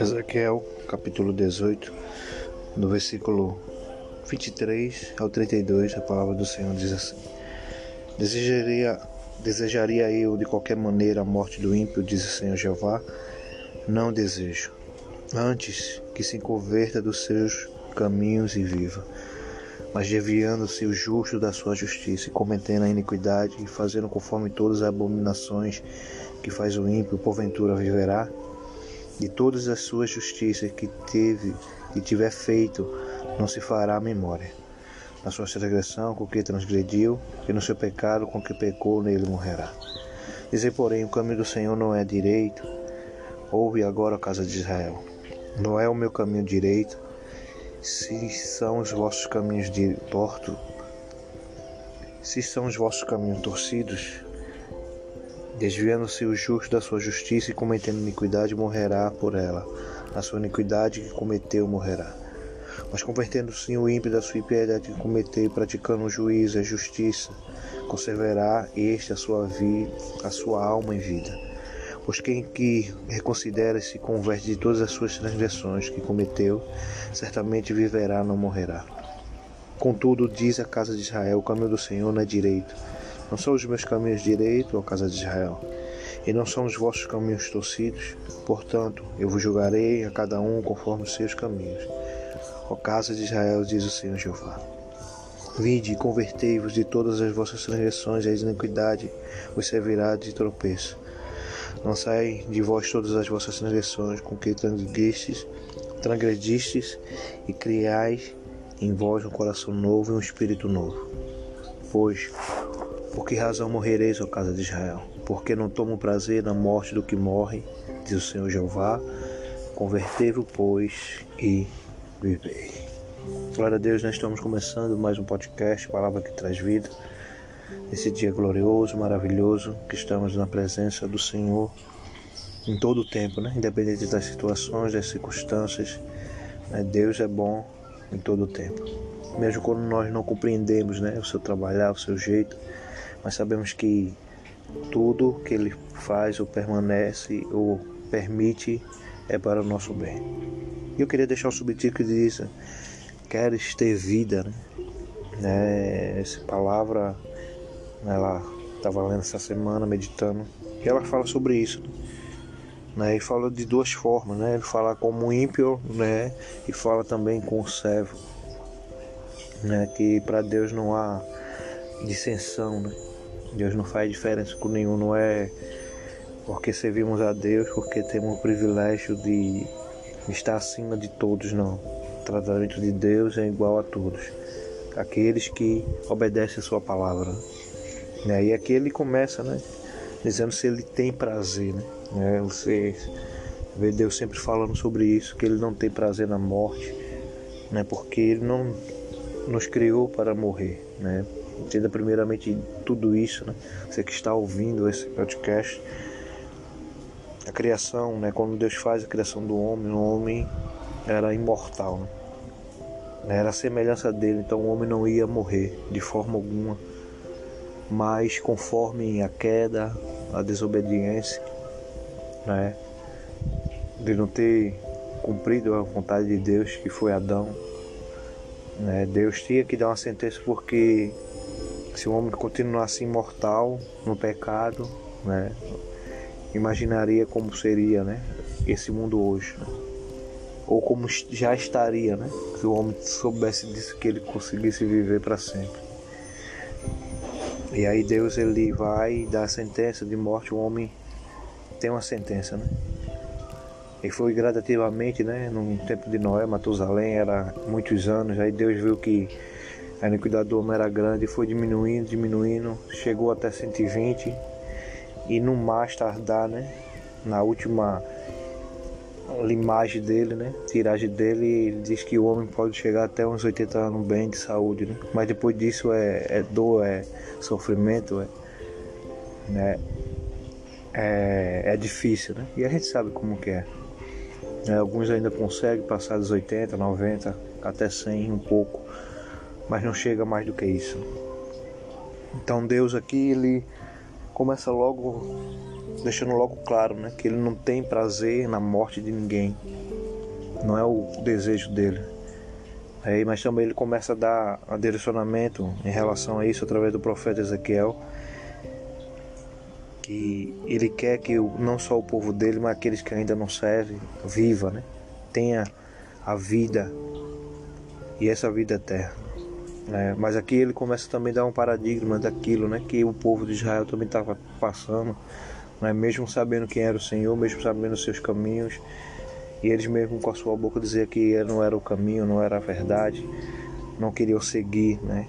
Ezequiel, capítulo 18, no versículo 23 ao 32, a palavra do Senhor diz assim: Desejaria, desejaria eu de qualquer maneira a morte do ímpio, diz o Senhor Jeová? Não desejo. Antes que se converta dos seus caminhos e viva. Mas desviando-se o justo da sua justiça e cometendo a iniquidade e fazendo conforme todas as abominações que faz o ímpio, porventura viverá? de todas as suas justiças que teve e tiver feito, não se fará memória. Na sua transgressão com que transgrediu, e no seu pecado com que pecou, nele morrerá. Dizer, porém, o caminho do Senhor não é direito. Ouve agora a casa de Israel. Não é o meu caminho direito, se são os vossos caminhos de torto, se são os vossos caminhos torcidos, Desviando-se o justo da sua justiça e cometendo iniquidade, morrerá por ela. A sua iniquidade que cometeu morrerá. Mas convertendo-se o ímpio da sua impiedade que cometeu e praticando o juízo e a justiça, conservará este a sua vida, a sua alma em vida. Pois quem que reconsidera e se converte de todas as suas transgressões que cometeu, certamente viverá, não morrerá. Contudo, diz a casa de Israel: o caminho do Senhor não é direito não são os meus caminhos direitos, ó casa de Israel, e não são os vossos caminhos torcidos. Portanto, eu vos julgarei a cada um conforme os seus caminhos. Ó casa de Israel, diz o Senhor Jeová. Vinde e convertei-vos de todas as vossas transgressões e a iniquidade vos servirá de tropeço. Lançai de vós todas as vossas transgressões com que transgredistes, transgredistes e criais em vós um coração novo e um espírito novo. Pois por que razão morrereis, ó casa de Israel? Porque não tomo prazer na morte do que morre, diz o Senhor Jeová. Convertei-vos, pois, e vivei. Glória a Deus, nós estamos começando mais um podcast, Palavra que traz vida. Esse dia glorioso, maravilhoso, que estamos na presença do Senhor em todo o tempo, né? independente das situações, das circunstâncias. Né? Deus é bom em todo o tempo. Mesmo quando nós não compreendemos né? o seu trabalhar, o seu jeito, mas sabemos que tudo que Ele faz ou permanece ou permite é para o nosso bem. E eu queria deixar o subtítulo que diz: Queres ter vida? Né? né? Essa palavra, ela estava lendo essa semana, meditando, e ela fala sobre isso. Né? E fala de duas formas, né? Ele fala como ímpio, né? E fala também com o servo, né? Que para Deus não há dissensão, né? Deus não faz diferença com nenhum, não é porque servimos a Deus, porque temos o privilégio de estar acima de todos, não. O tratamento de Deus é igual a todos, aqueles que obedecem a sua palavra. Né? E aqui ele começa, né? Dizendo se ele tem prazer, né? É, você vê Deus sempre falando sobre isso, que ele não tem prazer na morte, né? Porque ele não nos criou para morrer, né? Entenda primeiramente tudo isso, né? Você que está ouvindo esse podcast. A criação, né? Quando Deus faz a criação do homem, o homem era imortal, né? Era a semelhança dele, então o homem não ia morrer de forma alguma. Mas conforme a queda, a desobediência, né? De não ter cumprido a vontade de Deus, que foi Adão, né? Deus tinha que dar uma sentença porque se o homem continuasse imortal no pecado, né, imaginaria como seria, né, esse mundo hoje, né? ou como já estaria, né, se o homem soubesse disso que ele conseguisse viver para sempre. E aí Deus ele vai dar a sentença de morte, o homem tem uma sentença, né? E foi gradativamente, né? No tempo de Noé, Matusalém era muitos anos, aí Deus viu que a iniquidade do homem era grande, foi diminuindo, diminuindo, chegou até 120 e no mais tardar, né? Na última limagem dele, né? Tiragem dele, ele diz que o homem pode chegar até uns 80 anos bem de saúde, né? Mas depois disso é, é dor, é sofrimento, é, né? É, é difícil, né? E a gente sabe como que é. é alguns ainda conseguem passar dos 80, 90, até 100 um pouco mas não chega mais do que isso. Então Deus aqui ele começa logo deixando logo claro, né, que ele não tem prazer na morte de ninguém. Não é o desejo dele. Aí, mas também ele começa a dar a direcionamento em relação a isso através do profeta Ezequiel, que ele quer que não só o povo dele, mas aqueles que ainda não servem, viva, né? Tenha a vida e essa vida eterna. É, mas aqui ele começa também a dar um paradigma daquilo né, que o povo de Israel também estava passando, né, mesmo sabendo quem era o Senhor, mesmo sabendo os seus caminhos, e eles mesmo com a sua boca diziam que não era o caminho, não era a verdade, não queriam seguir, né?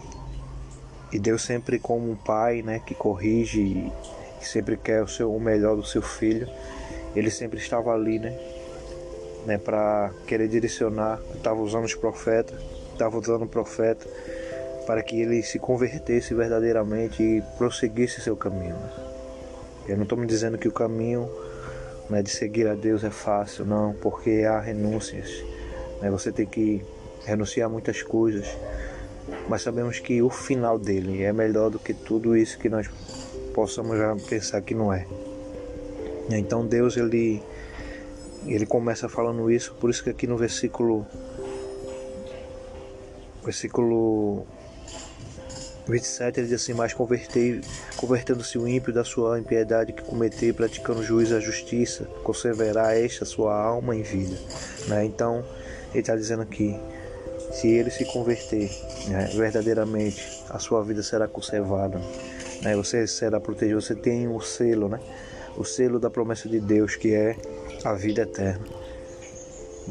E Deus sempre como um pai, né, que corrige e sempre quer o seu o melhor do seu filho, ele sempre estava ali, né, né, para querer direcionar, estava usando os profetas, estava usando o profeta para que ele se convertesse verdadeiramente e prosseguisse seu caminho. Eu não estou me dizendo que o caminho né, de seguir a Deus é fácil, não, porque há renúncias. Né, você tem que renunciar a muitas coisas, mas sabemos que o final dele é melhor do que tudo isso que nós possamos já pensar que não é. Então Deus ele ele começa falando isso, por isso que aqui no versículo versículo 27 ele diz assim: Mas convertendo-se o ímpio da sua impiedade que cometeu, praticando juízo a justiça, conservará esta sua alma em vida. Né? Então, ele está dizendo aqui: se ele se converter né, verdadeiramente, a sua vida será conservada. Né? Você será protegido, você tem o selo, né? o selo da promessa de Deus, que é a vida eterna.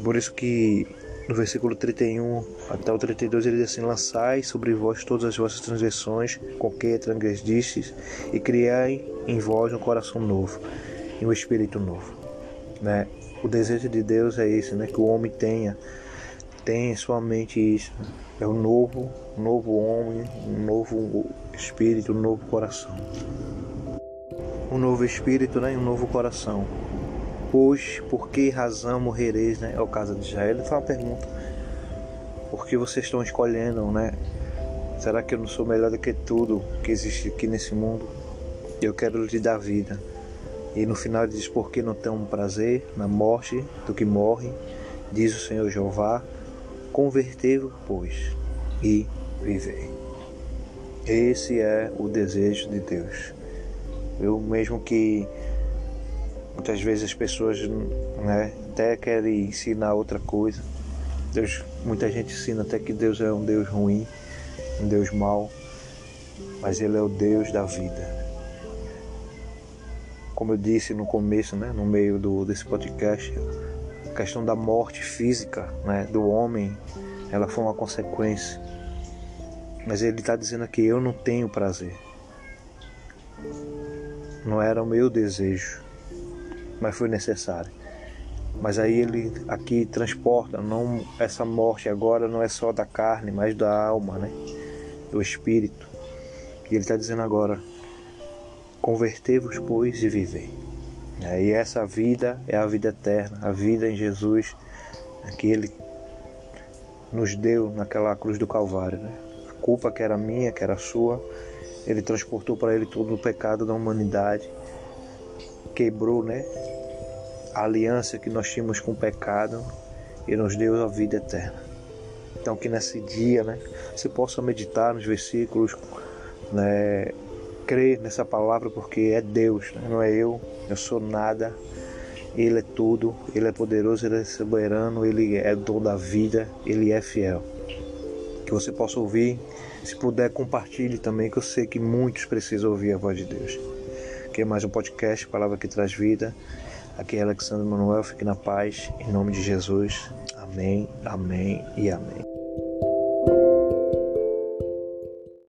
Por isso que no versículo 31 até o 32 ele diz assim: Lançai sobre vós todas as vossas transgressões, com que transgredistes, e criai em vós um coração novo e um espírito novo. Né? O desejo de Deus é esse, né? que o homem tenha, tenha em sua mente isso. É um novo, um novo homem, um novo espírito, um novo coração. Um novo espírito né? um novo coração. Pois, por que razão morrereis, né? É o caso de Israel. Faz uma pergunta. Por que vocês estão escolhendo, né? Será que eu não sou melhor do que tudo que existe aqui nesse mundo? Eu quero lhe dar vida. E no final ele diz: Por que não tem um prazer na morte do que morre? Diz o Senhor Jeová: Convertei-vos, pois, e vivei. Esse é o desejo de Deus. Eu mesmo que Muitas vezes as pessoas né, até querem ensinar outra coisa. Deus, muita gente ensina até que Deus é um Deus ruim, um Deus mau, mas Ele é o Deus da vida. Como eu disse no começo, né, no meio do, desse podcast, a questão da morte física né, do homem, ela foi uma consequência. Mas ele está dizendo aqui: eu não tenho prazer. Não era o meu desejo mas foi necessário. Mas aí ele aqui transporta, não essa morte agora não é só da carne, mas da alma, né? Do espírito. E ele está dizendo agora: convertei-vos, pois, e vivei. E essa vida é a vida eterna, a vida em Jesus, que ele nos deu naquela cruz do Calvário. Né? A culpa que era minha, que era sua, ele transportou para ele todo o pecado da humanidade, quebrou, né? a aliança que nós tínhamos com o pecado e nos deu a vida eterna. Então que nesse dia, né, você possa meditar nos versículos, né, crer nessa palavra porque é Deus, né, não é eu, eu sou nada. Ele é tudo, Ele é poderoso, Ele é soberano, Ele é dono da vida, Ele é fiel. Que você possa ouvir, se puder compartilhe também, que eu sei que muitos precisam ouvir a voz de Deus. Que é mais um podcast, Palavra que traz vida. Aqui é Alexandre Manuel, fique na paz, em nome de Jesus. Amém, amém e amém.